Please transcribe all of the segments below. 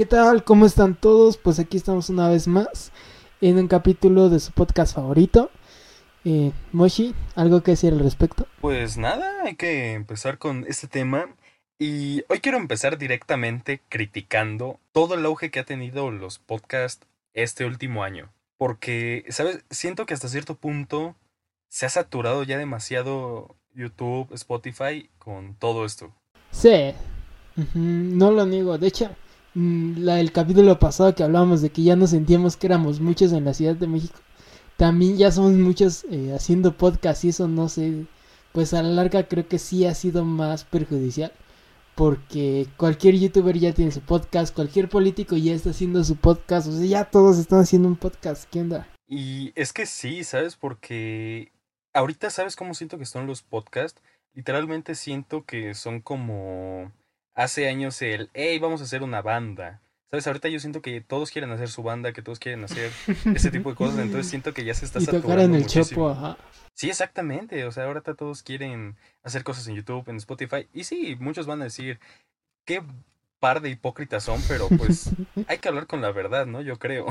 ¿Qué tal? ¿Cómo están todos? Pues aquí estamos una vez más en un capítulo de su podcast favorito. Eh, Moshi, ¿algo que decir al respecto? Pues nada, hay que empezar con este tema. Y hoy quiero empezar directamente criticando todo el auge que ha tenido los podcasts este último año. Porque, ¿sabes? Siento que hasta cierto punto se ha saturado ya demasiado YouTube, Spotify con todo esto. Sí, no lo niego. De hecho, la, el capítulo pasado que hablábamos de que ya nos sentíamos que éramos muchos en la Ciudad de México. También ya somos muchos eh, haciendo podcast y eso no sé, pues a la larga creo que sí ha sido más perjudicial. Porque cualquier youtuber ya tiene su podcast, cualquier político ya está haciendo su podcast, o sea, ya todos están haciendo un podcast, ¿qué onda? Y es que sí, ¿sabes? Porque ahorita sabes cómo siento que son los podcasts. Literalmente siento que son como hace años el, hey, vamos a hacer una banda. ¿Sabes? Ahorita yo siento que todos quieren hacer su banda, que todos quieren hacer ese tipo de cosas, entonces siento que ya se está y saturando en el chopo, ajá. Sí, exactamente. O sea, ahorita todos quieren hacer cosas en YouTube, en Spotify. Y sí, muchos van a decir, qué par de hipócritas son, pero pues hay que hablar con la verdad, ¿no? Yo creo.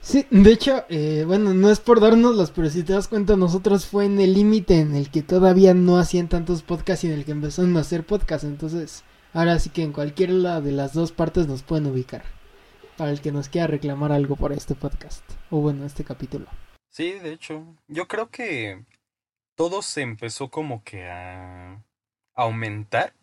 Sí, de hecho, eh, bueno, no es por dárnoslos, pero si te das cuenta, nosotros fue en el límite en el que todavía no hacían tantos podcasts y en el que empezaron a hacer podcasts, entonces Ahora sí que en cualquiera de las dos partes nos pueden ubicar. Para el que nos quiera reclamar algo por este podcast. O bueno, este capítulo. Sí, de hecho. Yo creo que todo se empezó como que a aumentar.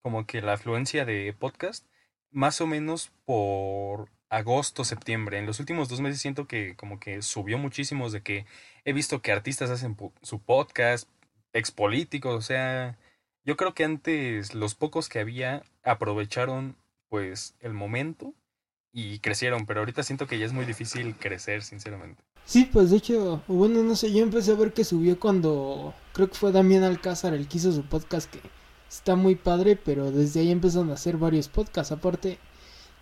Como que la afluencia de podcast. Más o menos por agosto, septiembre. En los últimos dos meses siento que como que subió muchísimo de que he visto que artistas hacen su podcast, expolíticos, o sea, yo creo que antes los pocos que había aprovecharon pues el momento y crecieron, pero ahorita siento que ya es muy difícil crecer, sinceramente. Sí, pues de hecho, bueno, no sé, yo empecé a ver que subió cuando creo que fue Damián Alcázar el que hizo su podcast que está muy padre, pero desde ahí empezaron a hacer varios podcasts. Aparte,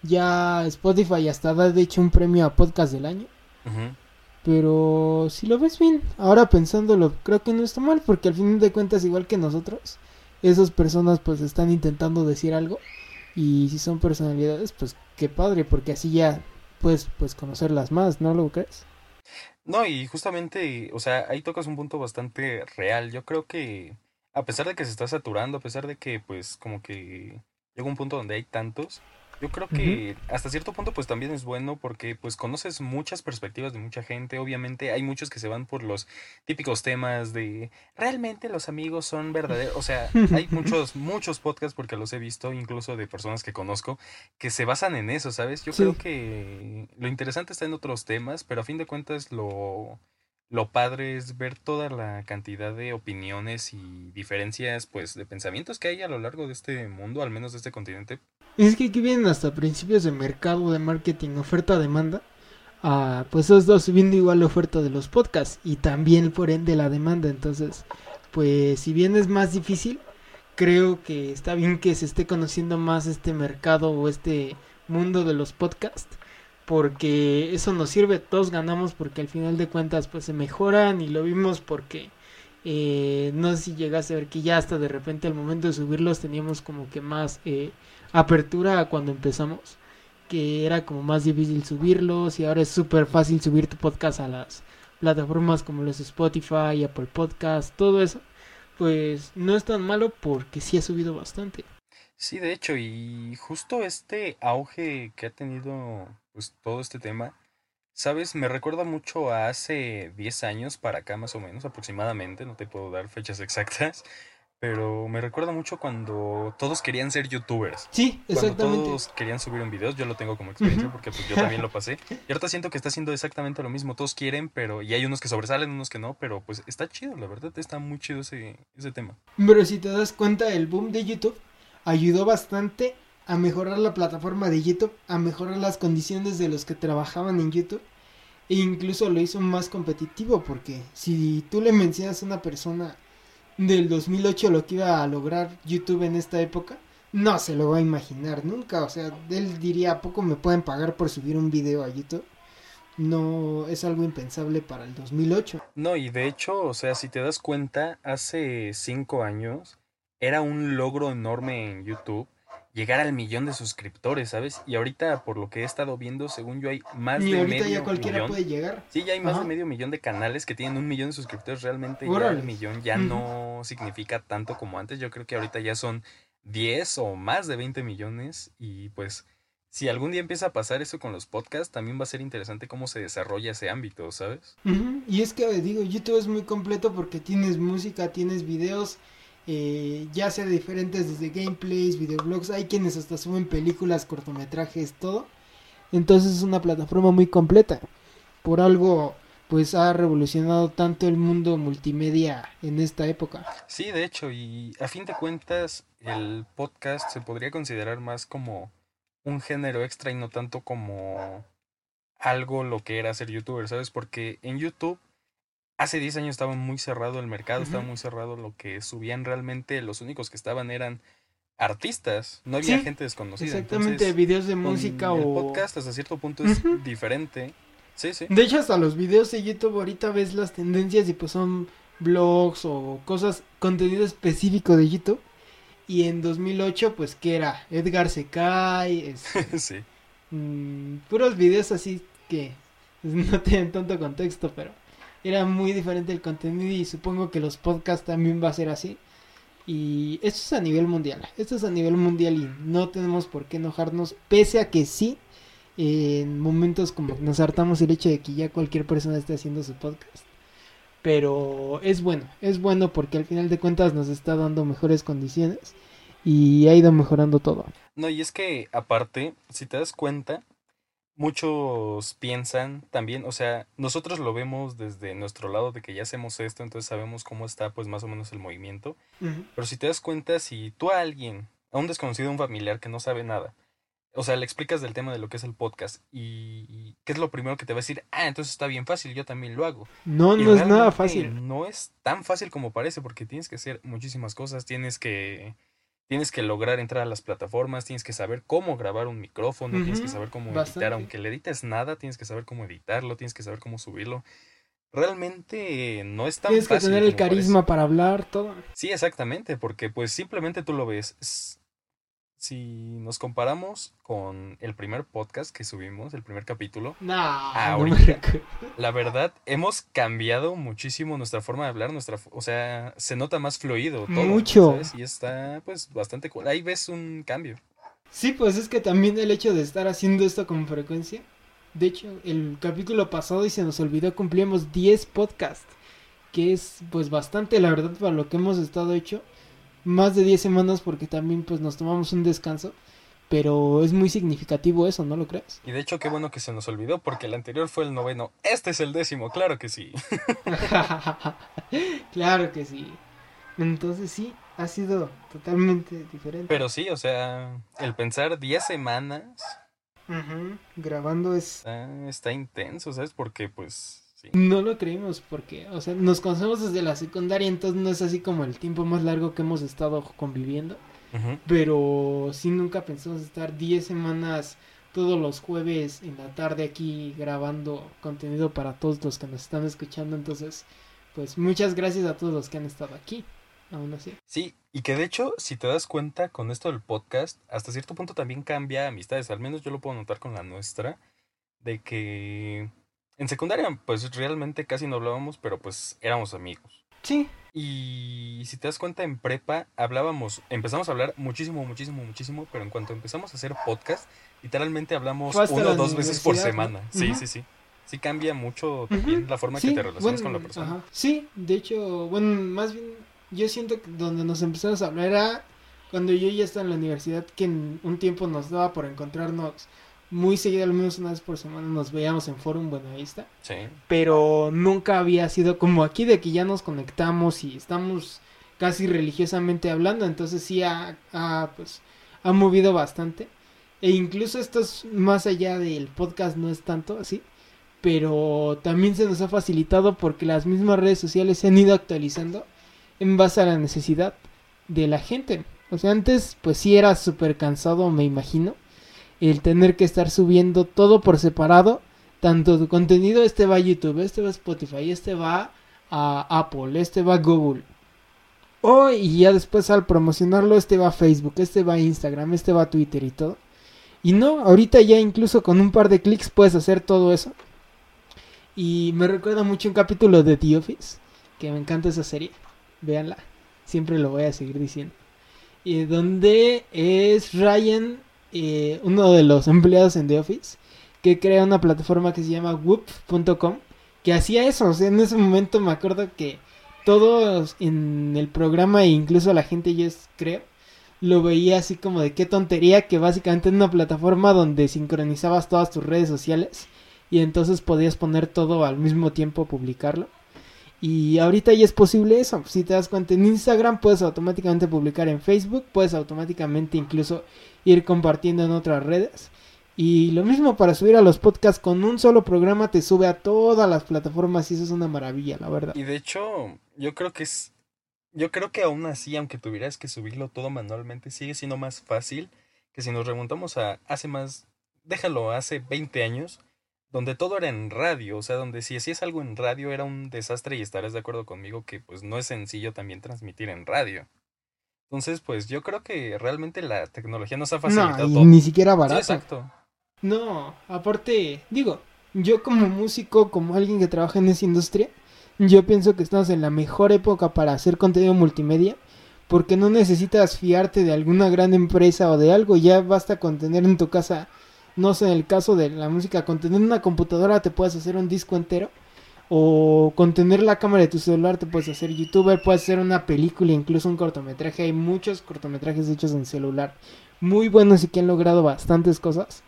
ya Spotify hasta da de hecho un premio a podcast del año. Pero si lo ves bien, ahora pensándolo, creo que no está mal, porque al fin de cuentas, igual que nosotros, esas personas pues están intentando decir algo y si son personalidades pues qué padre porque así ya puedes pues conocerlas más, ¿no lo crees? No, y justamente, o sea, ahí tocas un punto bastante real. Yo creo que a pesar de que se está saturando, a pesar de que pues como que llega un punto donde hay tantos, yo creo que hasta cierto punto pues también es bueno porque pues conoces muchas perspectivas de mucha gente. Obviamente hay muchos que se van por los típicos temas de realmente los amigos son verdaderos. O sea, hay muchos, muchos podcasts porque los he visto, incluso de personas que conozco, que se basan en eso, ¿sabes? Yo creo que lo interesante está en otros temas, pero a fin de cuentas lo lo padre es ver toda la cantidad de opiniones y diferencias, pues, de pensamientos que hay a lo largo de este mundo, al menos de este continente. Es que aquí vienen hasta principios de mercado, de marketing, oferta-demanda. Ah, pues eso está subiendo igual la oferta de los podcasts y también por ende la demanda. Entonces, pues, si bien es más difícil, creo que está bien que se esté conociendo más este mercado o este mundo de los podcasts porque eso nos sirve, todos ganamos porque al final de cuentas pues se mejoran y lo vimos porque eh, no sé si llegaste a ver que ya hasta de repente al momento de subirlos teníamos como que más eh, apertura cuando empezamos, que era como más difícil subirlos y ahora es súper fácil subir tu podcast a las plataformas como los Spotify, Apple Podcast, todo eso, pues no es tan malo porque sí ha subido bastante. Sí, de hecho, y justo este auge que ha tenido pues todo este tema, sabes, me recuerda mucho a hace 10 años para acá más o menos aproximadamente, no te puedo dar fechas exactas, pero me recuerda mucho cuando todos querían ser youtubers. Sí, exactamente. Cuando todos querían subir un video, yo lo tengo como experiencia porque pues, yo también lo pasé. Y ahorita siento que está haciendo exactamente lo mismo, todos quieren, pero y hay unos que sobresalen, unos que no, pero pues está chido, la verdad, está muy chido ese, ese tema. Pero si te das cuenta, el boom de YouTube ayudó bastante a mejorar la plataforma de YouTube, a mejorar las condiciones de los que trabajaban en YouTube e incluso lo hizo más competitivo porque si tú le mencionas a una persona del 2008 lo que iba a lograr YouTube en esta época, no se lo va a imaginar nunca, o sea, él diría, ¿a poco me pueden pagar por subir un video a YouTube? No es algo impensable para el 2008. No, y de hecho, o sea, si te das cuenta, hace cinco años era un logro enorme en YouTube llegar al millón de suscriptores, ¿sabes? Y ahorita, por lo que he estado viendo, según yo, hay más Y de ahorita medio ya cualquiera millón. puede llegar. Sí, ya hay más Ajá. de medio millón de canales que tienen un millón de suscriptores. Realmente ya el millón ya no significa tanto como antes. Yo creo que ahorita ya son 10 o más de 20 millones. Y pues, si algún día empieza a pasar eso con los podcasts, también va a ser interesante cómo se desarrolla ese ámbito, ¿sabes? Y es que digo, YouTube es muy completo porque tienes música, tienes videos, eh, ya sea diferentes desde gameplays, videoblogs, hay quienes hasta suben películas, cortometrajes, todo. Entonces es una plataforma muy completa. Por algo, pues ha revolucionado tanto el mundo multimedia en esta época. Sí, de hecho, y a fin de cuentas, el podcast se podría considerar más como un género extra y no tanto como algo lo que era ser youtuber, ¿sabes? Porque en YouTube hace 10 años estaba muy cerrado el mercado, estaba muy cerrado lo que subían realmente, los únicos que estaban eran artistas, no había Sí, gente desconocida. Exactamente, Entonces, videos de música el o... podcast hasta cierto punto es diferente. Sí, sí. De hecho, hasta los videos de YouTube ahorita ves las tendencias y pues son blogs o cosas, contenido específico de YouTube. Y en 2008, pues, ¿qué era? Edgar se cae, este, sí. mm, puros videos así que no tienen tanto contexto, pero era muy diferente el contenido y supongo que los podcasts también va a ser así. Y esto es a nivel mundial, esto es a nivel mundial y no tenemos por qué enojarnos, pese a que sí, en momentos como nos hartamos el hecho de que ya cualquier persona esté haciendo su podcast. Pero es bueno, es bueno porque al final de cuentas nos está dando mejores condiciones y ha ido mejorando todo. No, y es que aparte, si te das cuenta, muchos piensan también, o sea, nosotros lo vemos desde nuestro lado de que ya hacemos esto, entonces sabemos cómo está pues más o menos el movimiento. Pero si te das cuenta, si tú a alguien, a un desconocido, a un familiar que no sabe nada, o sea, le explicas del tema de lo que es el podcast y, y qué es lo primero que te va a decir, ah, entonces está bien fácil, yo también lo hago. No, Y no es nada fácil. No es tan fácil como parece porque tienes que hacer muchísimas cosas, tienes que tienes que lograr entrar a las plataformas, tienes que saber cómo grabar un micrófono, tienes que saber cómo bastante. editar, aunque le edites nada, tienes que saber cómo editarlo, tienes que saber cómo subirlo. Realmente no es tan Tienes que fácil tener el como parece. carisma para hablar, todo. Sí, exactamente, porque pues simplemente tú lo ves. Si nos comparamos con el primer podcast que subimos, el primer capítulo, me ahorita. la verdad, hemos cambiado muchísimo nuestra forma de hablar, nuestra, o sea, se nota más fluido todo. Mucho. ¿sabes? Y está, pues, bastante cool. Ahí ves un cambio. Sí, pues es que también el hecho de estar haciendo esto con frecuencia. De hecho, el capítulo pasado y se nos olvidó, cumplíamos 10 podcasts. Que es pues bastante, la verdad, para lo que hemos estado hecho. Más de 10 semanas porque también pues nos tomamos un descanso. Pero es muy significativo eso, ¿no lo crees? Y de hecho, qué bueno que se nos olvidó, porque el anterior fue el noveno. Este es el décimo, claro que sí. claro que sí. Entonces sí, ha sido totalmente diferente. Pero sí, o sea, el pensar 10 semanas Ujú, Grabando es... está, está intenso, ¿sabes? Porque, pues, sí. No lo creímos porque, o sea, nos conocemos desde la secundaria, entonces no es así como el tiempo más largo que hemos estado conviviendo. Pero sí nunca pensamos estar 10 semanas todos los jueves en la tarde aquí grabando contenido para todos los que nos están escuchando. Entonces, pues muchas gracias a todos los que han estado aquí. Aún así. Sí, y que de hecho, si te das cuenta con esto del podcast, hasta cierto punto también cambia amistades, al menos yo lo puedo notar con la nuestra, de que en secundaria pues realmente casi no hablábamos, pero pues éramos amigos. Sí, Y si te das cuenta en prepa hablábamos, empezamos a hablar muchísimo, muchísimo, muchísimo, pero en cuanto empezamos a hacer podcast, literalmente hablamos uno o dos veces por semana. Sí, sí, sí. Sí cambia mucho también la forma sí, que te relacionas con la persona. ajá. Sí, de hecho, bueno, más bien yo siento que donde nos empezamos a hablar era cuando yo ya estaba en la universidad, que en un tiempo nos daba por encontrarnos muy seguido, al menos una vez por semana nos veíamos en Forum Buenavista, Sí. pero nunca había sido como aquí de que ya nos conectamos y estamos casi religiosamente hablando, entonces sí ha, ha, pues, ha movido bastante. E incluso esto es más allá del podcast, no es tanto así, pero también se nos ha facilitado porque las mismas redes sociales se han ido actualizando en base a la necesidad de la gente. O sea, antes pues sí era súper cansado, me imagino, el tener que estar subiendo todo por separado, tanto tu contenido, este va a YouTube, este va a Spotify, este va a Apple, este va a Google. Oh, y ya después al promocionarlo, este va a Facebook, este va a Instagram, este va a Twitter y todo. Y no, ahorita ya incluso con un par de clics puedes hacer todo eso. Y me recuerda mucho un capítulo de The Office, que me encanta esa serie. Véanla, siempre lo voy a seguir diciendo. Y donde es Ryan, eh, uno de los empleados en The Office, que crea una plataforma que se llama whoop.com, que hacía eso. O sea, en ese momento me acuerdo que todos en el programa e incluso la gente, yo creo, lo veía así como de qué tontería que básicamente en una plataforma donde sincronizabas todas tus redes sociales y entonces podías poner todo al mismo tiempo publicarlo. Y ahorita ya es posible eso. Si te das cuenta en Instagram puedes automáticamente publicar en Facebook, puedes automáticamente incluso ir compartiendo en otras redes. Y lo mismo para subir a los podcasts con un solo programa te sube a todas las plataformas y eso es una maravilla, la verdad. Y de hecho, yo creo que es yo creo que aún así, aunque tuvieras que subirlo todo manualmente, sigue siendo más fácil que si nos remontamos a hace más, déjalo, hace 20 años, donde todo era en radio, o sea, donde si hacías algo en radio era un desastre y estarás de acuerdo conmigo que pues no es sencillo también transmitir en radio. Entonces, pues yo creo que realmente la tecnología nos ha facilitado no, Ni siquiera barato. exacto. No, aparte, digo, yo como músico, como alguien que trabaja en esa industria, yo pienso que estamos en la mejor época para hacer contenido multimedia, porque no necesitas fiarte de alguna gran empresa o de algo, ya basta con tener en tu casa, no sé, en el caso de la música, con tener una computadora te puedes hacer un disco entero, o con tener la cámara de tu celular te puedes hacer youtuber, puedes hacer una película, incluso un cortometraje, hay muchos cortometrajes hechos en celular, muy buenos y que han logrado bastantes cosas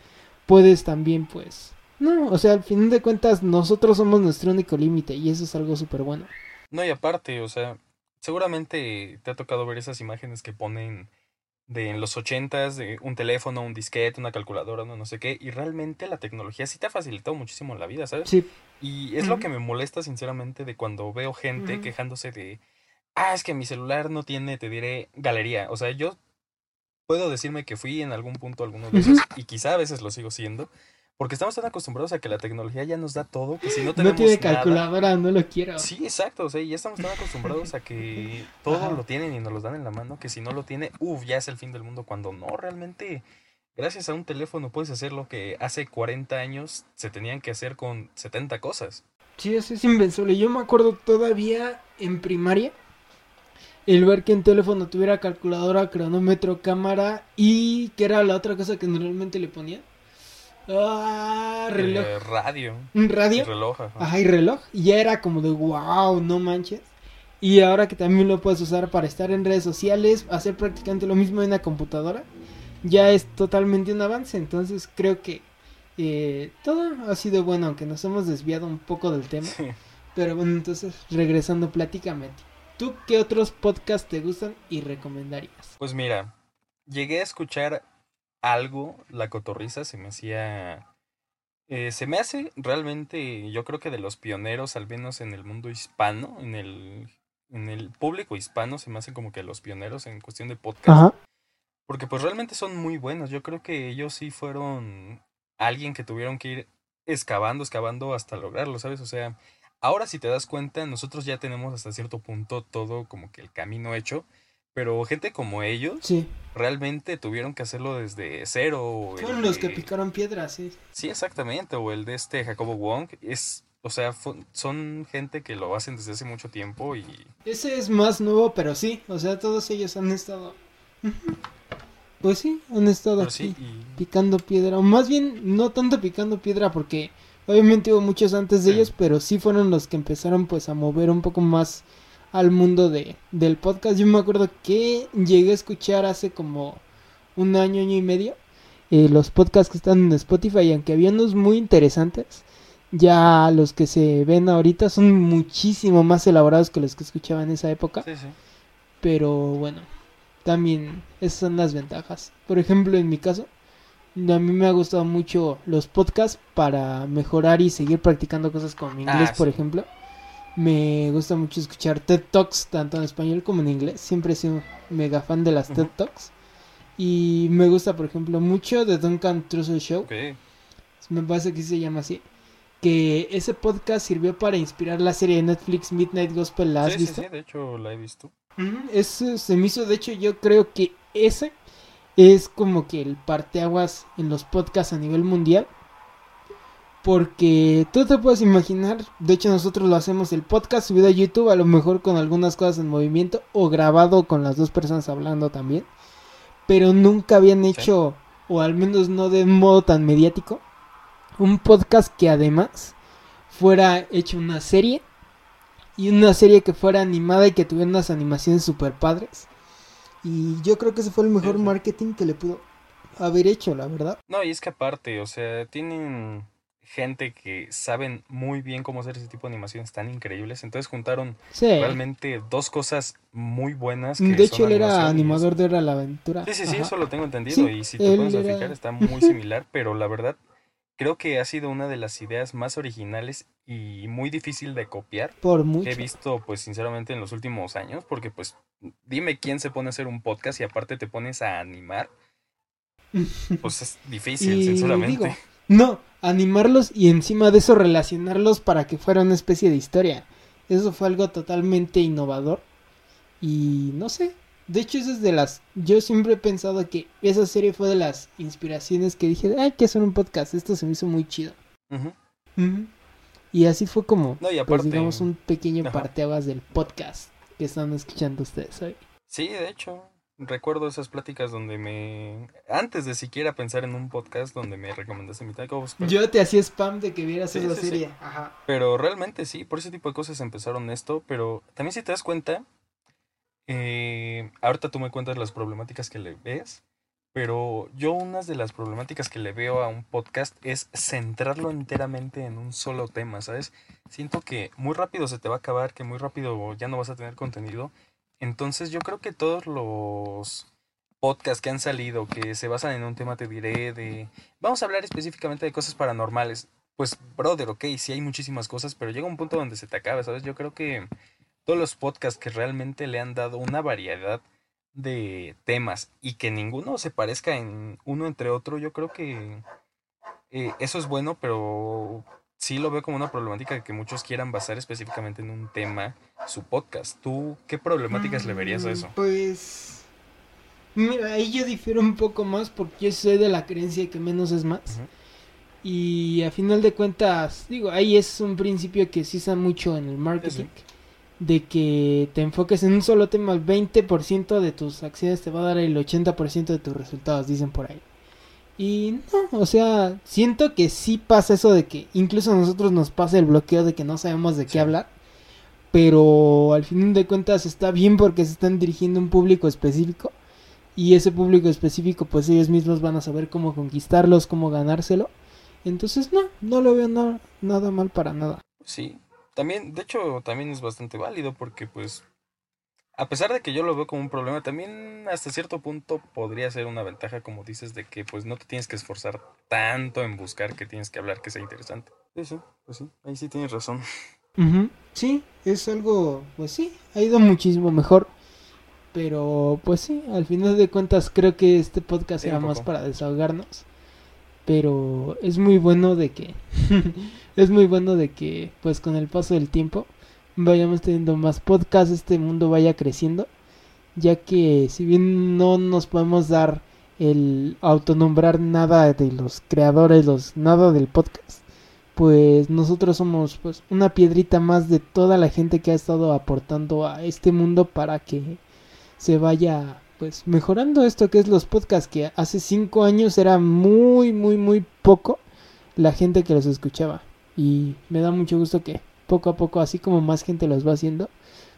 puedes también, pues... No, o sea, al fin de cuentas nosotros somos nuestro único límite y eso es algo súper bueno. No, y aparte, o sea, seguramente te ha tocado ver esas imágenes que ponen de en los ochentas, de un teléfono, un disquete, una calculadora, no, no sé qué, y realmente la tecnología sí te ha facilitado muchísimo la vida, ¿sabes? Sí. Y es lo que me molesta sinceramente de cuando veo gente quejándose de, ah, es que mi celular no tiene, te diré, galería. O sea, yo puedo decirme que fui en algún punto algunos de esos, y quizá a veces lo sigo siendo, porque estamos tan acostumbrados a que la tecnología ya nos da todo, que si no tenemos No tiene calculadora, no lo quiero. Sí, exacto, o sea, ya estamos tan acostumbrados a que todo lo tienen y nos lo dan en la mano, que si no lo tiene, uff, ya es el fin del mundo, cuando no, realmente, gracias a un teléfono puedes hacer lo que hace 40 años se tenían que hacer con 70 cosas. Sí, eso es invencible. Yo me acuerdo todavía en primaria, el ver que en teléfono tuviera calculadora, cronómetro, cámara y que era la otra cosa que normalmente le ponía. Ah, reloj. Eh, radio. ¿Un radio? reloj. Ajá. y reloj. Y ya era como de wow, no manches. Y ahora que también lo puedes usar para estar en redes sociales, hacer prácticamente lo mismo en una computadora, ya es totalmente un avance. Entonces creo que eh, todo ha sido bueno, aunque nos hemos desviado un poco del tema. Pero bueno, entonces regresando pláticamente. ¿Tú qué otros podcasts te gustan y recomendarías? Pues mira, llegué a escuchar algo, La Cotorriza, se me hacía... Eh, se me hace realmente, yo creo que de los pioneros, al menos en el mundo hispano, en el, en el público hispano, se me hacen como que los pioneros en cuestión de podcast. Porque pues realmente son muy buenos. Yo creo que ellos sí fueron alguien que tuvieron que ir excavando, excavando hasta lograrlo, ¿sabes? O sea, Ahora si te das cuenta, nosotros ya tenemos hasta cierto punto todo como que el camino hecho, pero gente como ellos sí. realmente tuvieron que hacerlo desde cero. Fueron los que picaron piedras, sí. Sí, exactamente, o el de este Jacobo Wong, es, o sea, son gente que lo hacen desde hace mucho tiempo y... Ese es más nuevo, pero sí, o sea, todos ellos han estado... Pues sí, han estado aquí picando piedra, o más bien no tanto picando piedra porque Obviamente hubo muchos antes de ellos, pero sí fueron los que empezaron pues a mover un poco más al mundo de, del podcast. Yo me acuerdo que llegué a escuchar hace como un año, año y medio, eh, los podcasts que están en Spotify, aunque había unos muy interesantes, ya los que se ven ahorita son muchísimo más elaborados que los que escuchaba en esa época. Sí, sí. Pero bueno, también esas son las ventajas. Por ejemplo, en mi caso, a mí me ha gustado mucho los podcasts para mejorar y seguir practicando cosas como mi inglés, ah, por ejemplo. Me gusta mucho escuchar TED Talks, tanto en español como en inglés. Siempre he sido mega fan de las TED Talks. Y me gusta, por ejemplo, mucho de Duncan Trussell Show. Me parece que se llama así. Que ese podcast sirvió para inspirar la serie de Netflix Midnight Gospel. ¿La has visto? Sí, de hecho la he visto. Ese se me hizo, de hecho, yo creo que ese es como que el parteaguas en los podcasts a nivel mundial. Porque tú te puedes imaginar, de hecho nosotros lo hacemos el podcast subido a YouTube, a lo mejor con algunas cosas en movimiento o grabado con las dos personas hablando también. Pero nunca habían hecho, o al menos no de modo tan mediático, un podcast que además fuera hecho una serie y una serie que fuera animada y que tuviera unas animaciones super padres. Y yo creo que ese fue el mejor marketing que le pudo haber hecho, la verdad. No, y es que aparte, o sea, tienen gente que saben muy bien cómo hacer ese tipo de animaciones tan increíbles. Entonces juntaron realmente dos cosas muy buenas. de hecho, él era animador de Hora la Aventura. Sí, sí, sí, eso lo tengo entendido. y si te puedes fijar, está muy similar. pero la verdad, creo que ha sido una de las ideas más originales y muy difícil de copiar Por mucho. que he visto pues sinceramente en los últimos años porque pues dime quién se pone a hacer un podcast y aparte te pones a animar pues es difícil sinceramente no animarlos y encima de eso relacionarlos para que fuera una especie de historia eso fue algo totalmente innovador y no sé de hecho, eso es de las. Yo siempre he pensado que esa serie fue de las inspiraciones que dije, hay que hacer un podcast. Esto se me hizo muy chido. Y así fue como, no, y pues, digamos, un pequeño parteabas del podcast que están escuchando ustedes hoy. Sí, de hecho, recuerdo esas pláticas donde me. Antes de siquiera pensar en un podcast, donde me recomendaste mi taco. Yo te hacía spam de que vieras esa serie. Ajá. Pero realmente sí, por ese tipo de cosas empezaron esto. Pero también, si te das cuenta, eh, ahorita tú me cuentas las problemáticas que le ves, pero yo unas de las problemáticas que le veo a un podcast es centrarlo enteramente en un solo tema, ¿sabes? Siento que muy rápido se te va a acabar, que muy rápido ya no vas a tener contenido. Entonces yo creo que todos los podcasts que han salido, que se basan en un tema, te diré, de... Vamos a hablar específicamente de cosas paranormales. Pues, brother, ok, sí hay muchísimas cosas, pero llega un punto donde se te acaba, ¿sabes? Yo creo que todos los podcasts que realmente le han dado una variedad de temas y que ninguno se parezca en uno entre otro, yo creo que eh, eso es bueno, pero sí lo veo como una problemática de que muchos quieran basar específicamente en un tema su podcast. ¿Tú qué problemáticas le verías a eso? Mm, pues mira, ahí yo difiero un poco más porque yo soy de la creencia que menos es más. Y a final de cuentas, digo, ahí es un principio que se usa mucho en el marketing de que te enfoques en un solo tema, el 20% de tus acciones te va a dar el 80% de tus resultados, dicen por ahí. Y no, o sea, siento que sí pasa eso de que incluso a nosotros nos pasa el bloqueo de que no sabemos de qué hablar. Pero al fin de cuentas está bien porque se están dirigiendo a un público específico. Y ese público específico, pues ellos mismos van a saber cómo conquistarlos, cómo ganárselo. Entonces, no, no lo veo nada mal para nada. Sí, también, de hecho, también es bastante válido porque pues a pesar de que yo lo veo como un problema, también hasta cierto punto podría ser una ventaja, como dices, de que pues no te tienes que esforzar tanto en buscar que tienes que hablar que sea interesante. Sí, sí, pues sí, ahí sí tienes razón. Sí, es algo, pues sí, ha ido muchísimo mejor. Pero pues sí, al final de cuentas creo que este podcast era más para desahogarnos. Pero es muy bueno de que es muy bueno de que pues con el paso del tiempo vayamos teniendo más podcasts, este mundo vaya creciendo, ya que si bien no nos podemos dar el autonombrar nada de los creadores, los nada del podcast, pues nosotros somos pues una piedrita más de toda la gente que ha estado aportando a este mundo para que se vaya pues mejorando esto que es los podcasts que hace cinco años era muy muy muy poco la gente que los escuchaba. Y me da mucho gusto que poco a poco, así como más gente los va haciendo,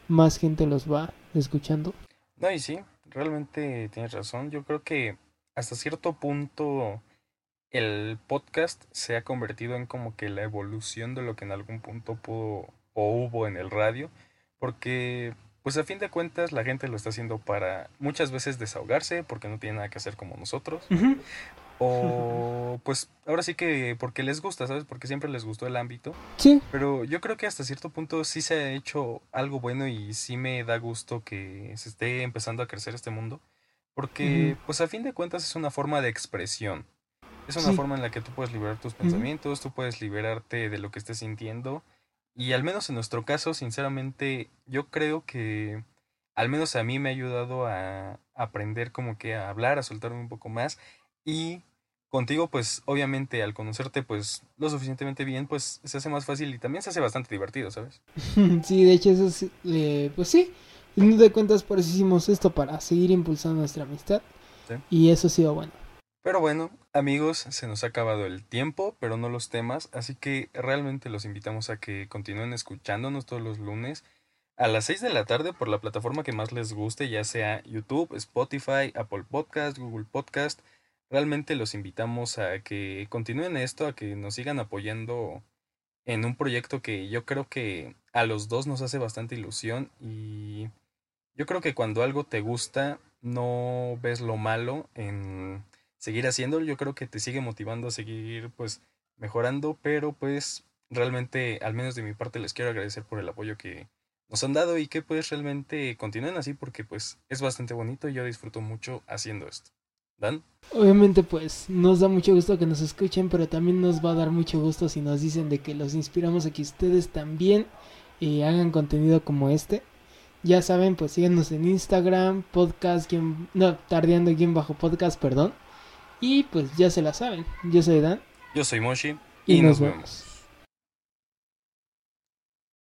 más gente los va escuchando. No, y sí, realmente tienes razón. Yo creo que hasta cierto punto el podcast se ha convertido en como que la evolución de lo que en algún punto pudo o hubo en el radio, porque pues a fin de cuentas la gente lo está haciendo para muchas veces desahogarse porque no tiene nada que hacer como nosotros, o pues ahora sí que porque les gusta, ¿sabes? Porque siempre les gustó el ámbito. Sí. Pero yo creo que hasta cierto punto sí se ha hecho algo bueno y sí me da gusto que se esté empezando a crecer este mundo. Porque pues a fin de cuentas es una forma de expresión. Es una forma en la que tú puedes liberar tus pensamientos, tú puedes liberarte de lo que estés sintiendo. Y al menos en nuestro caso, sinceramente, yo creo que al menos a mí me ha ayudado a aprender como que a hablar, a soltarme un poco más y contigo pues obviamente al conocerte pues lo suficientemente bien pues se hace más fácil y también se hace bastante divertido, ¿sabes? sí, de hecho eso es, eh, pues sí, en de cuentas por eso hicimos esto para seguir impulsando nuestra amistad y eso ha sido bueno. Pero bueno, amigos, se nos ha acabado el tiempo, pero no los temas, así que realmente los invitamos a que continúen escuchándonos todos los lunes a las 6 de la tarde por la plataforma que más les guste, ya sea YouTube, Spotify, Apple Podcast, Google Podcast. Realmente los invitamos a que continúen esto, a que nos sigan apoyando en un proyecto que yo creo que a los dos nos hace bastante ilusión y yo creo que cuando algo te gusta no ves lo malo en seguir haciéndolo, yo creo que te sigue motivando a seguir pues mejorando, pero pues realmente al menos de mi parte les quiero agradecer por el apoyo que nos han dado y que pues realmente continúen así porque pues es bastante bonito y yo disfruto mucho haciendo esto. ¿Dan? Obviamente pues nos da mucho gusto que nos escuchen, pero también nos va a dar mucho gusto si nos dicen de que los inspiramos a que ustedes también eh, hagan contenido como este. Ya saben, pues síganos en Instagram, podcast, no, tardeando aquí bajo podcast, perdón. Y pues ya se la saben. Yo soy Dan. Yo soy Moshi. Y, nos, vemos.